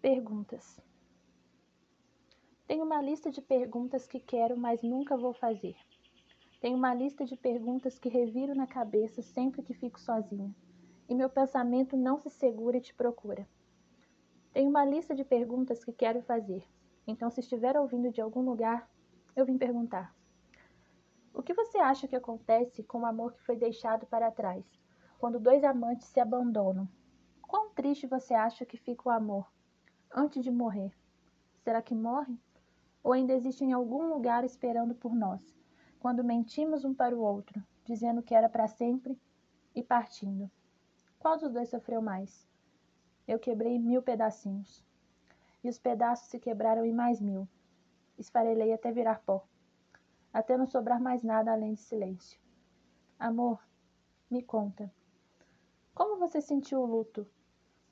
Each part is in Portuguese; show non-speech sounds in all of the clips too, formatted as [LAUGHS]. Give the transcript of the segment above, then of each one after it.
Perguntas. Tenho uma lista de perguntas que quero, mas nunca vou fazer. Tenho uma lista de perguntas que reviro na cabeça sempre que fico sozinha, e meu pensamento não se segura e te procura. Tenho uma lista de perguntas que quero fazer, então, se estiver ouvindo de algum lugar, eu vim perguntar: O que você acha que acontece com o amor que foi deixado para trás, quando dois amantes se abandonam? Quão triste você acha que fica o amor? Antes de morrer? Será que morre? Ou ainda existe em algum lugar esperando por nós, quando mentimos um para o outro, dizendo que era para sempre e partindo? Qual dos dois sofreu mais? Eu quebrei mil pedacinhos. E os pedaços se quebraram em mais mil. Esfarelei até virar pó. Até não sobrar mais nada além de silêncio. Amor, me conta. Como você sentiu o luto?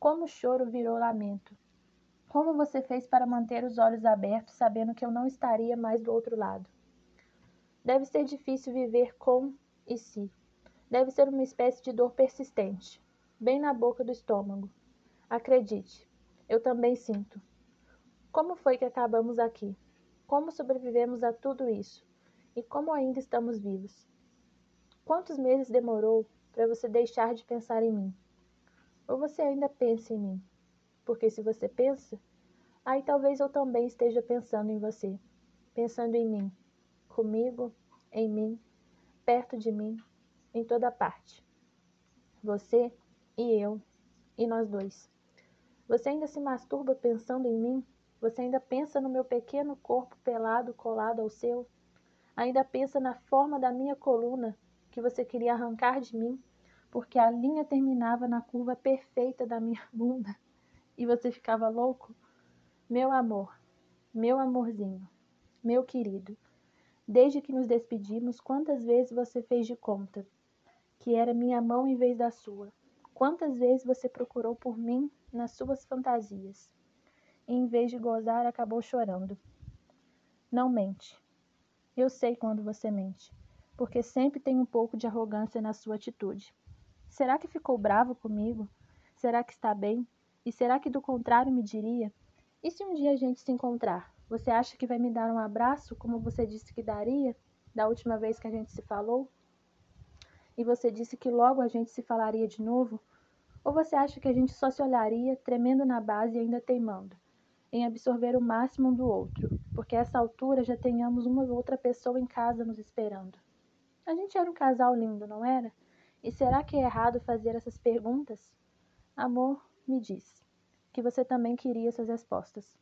Como o choro virou lamento? Como você fez para manter os olhos abertos, sabendo que eu não estaria mais do outro lado? Deve ser difícil viver com e si. Deve ser uma espécie de dor persistente, bem na boca do estômago. Acredite, eu também sinto. Como foi que acabamos aqui? Como sobrevivemos a tudo isso? E como ainda estamos vivos? Quantos meses demorou para você deixar de pensar em mim? Ou você ainda pensa em mim? Porque se você pensa, aí talvez eu também esteja pensando em você, pensando em mim, comigo, em mim, perto de mim, em toda parte. Você e eu, e nós dois. Você ainda se masturba pensando em mim? Você ainda pensa no meu pequeno corpo pelado colado ao seu? Ainda pensa na forma da minha coluna que você queria arrancar de mim, porque a linha terminava na curva perfeita da minha [LAUGHS] bunda? E você ficava louco? Meu amor, meu amorzinho, meu querido, desde que nos despedimos, quantas vezes você fez de conta que era minha mão em vez da sua? Quantas vezes você procurou por mim nas suas fantasias? E em vez de gozar, acabou chorando. Não mente. Eu sei quando você mente, porque sempre tem um pouco de arrogância na sua atitude. Será que ficou bravo comigo? Será que está bem? E será que do contrário me diria? E se um dia a gente se encontrar? Você acha que vai me dar um abraço, como você disse que daria da última vez que a gente se falou? E você disse que logo a gente se falaria de novo? Ou você acha que a gente só se olharia, tremendo na base e ainda teimando, em absorver o máximo um do outro, porque a essa altura já tenhamos uma ou outra pessoa em casa nos esperando? A gente era um casal lindo, não era? E será que é errado fazer essas perguntas? Amor, me diz que você também queria essas respostas.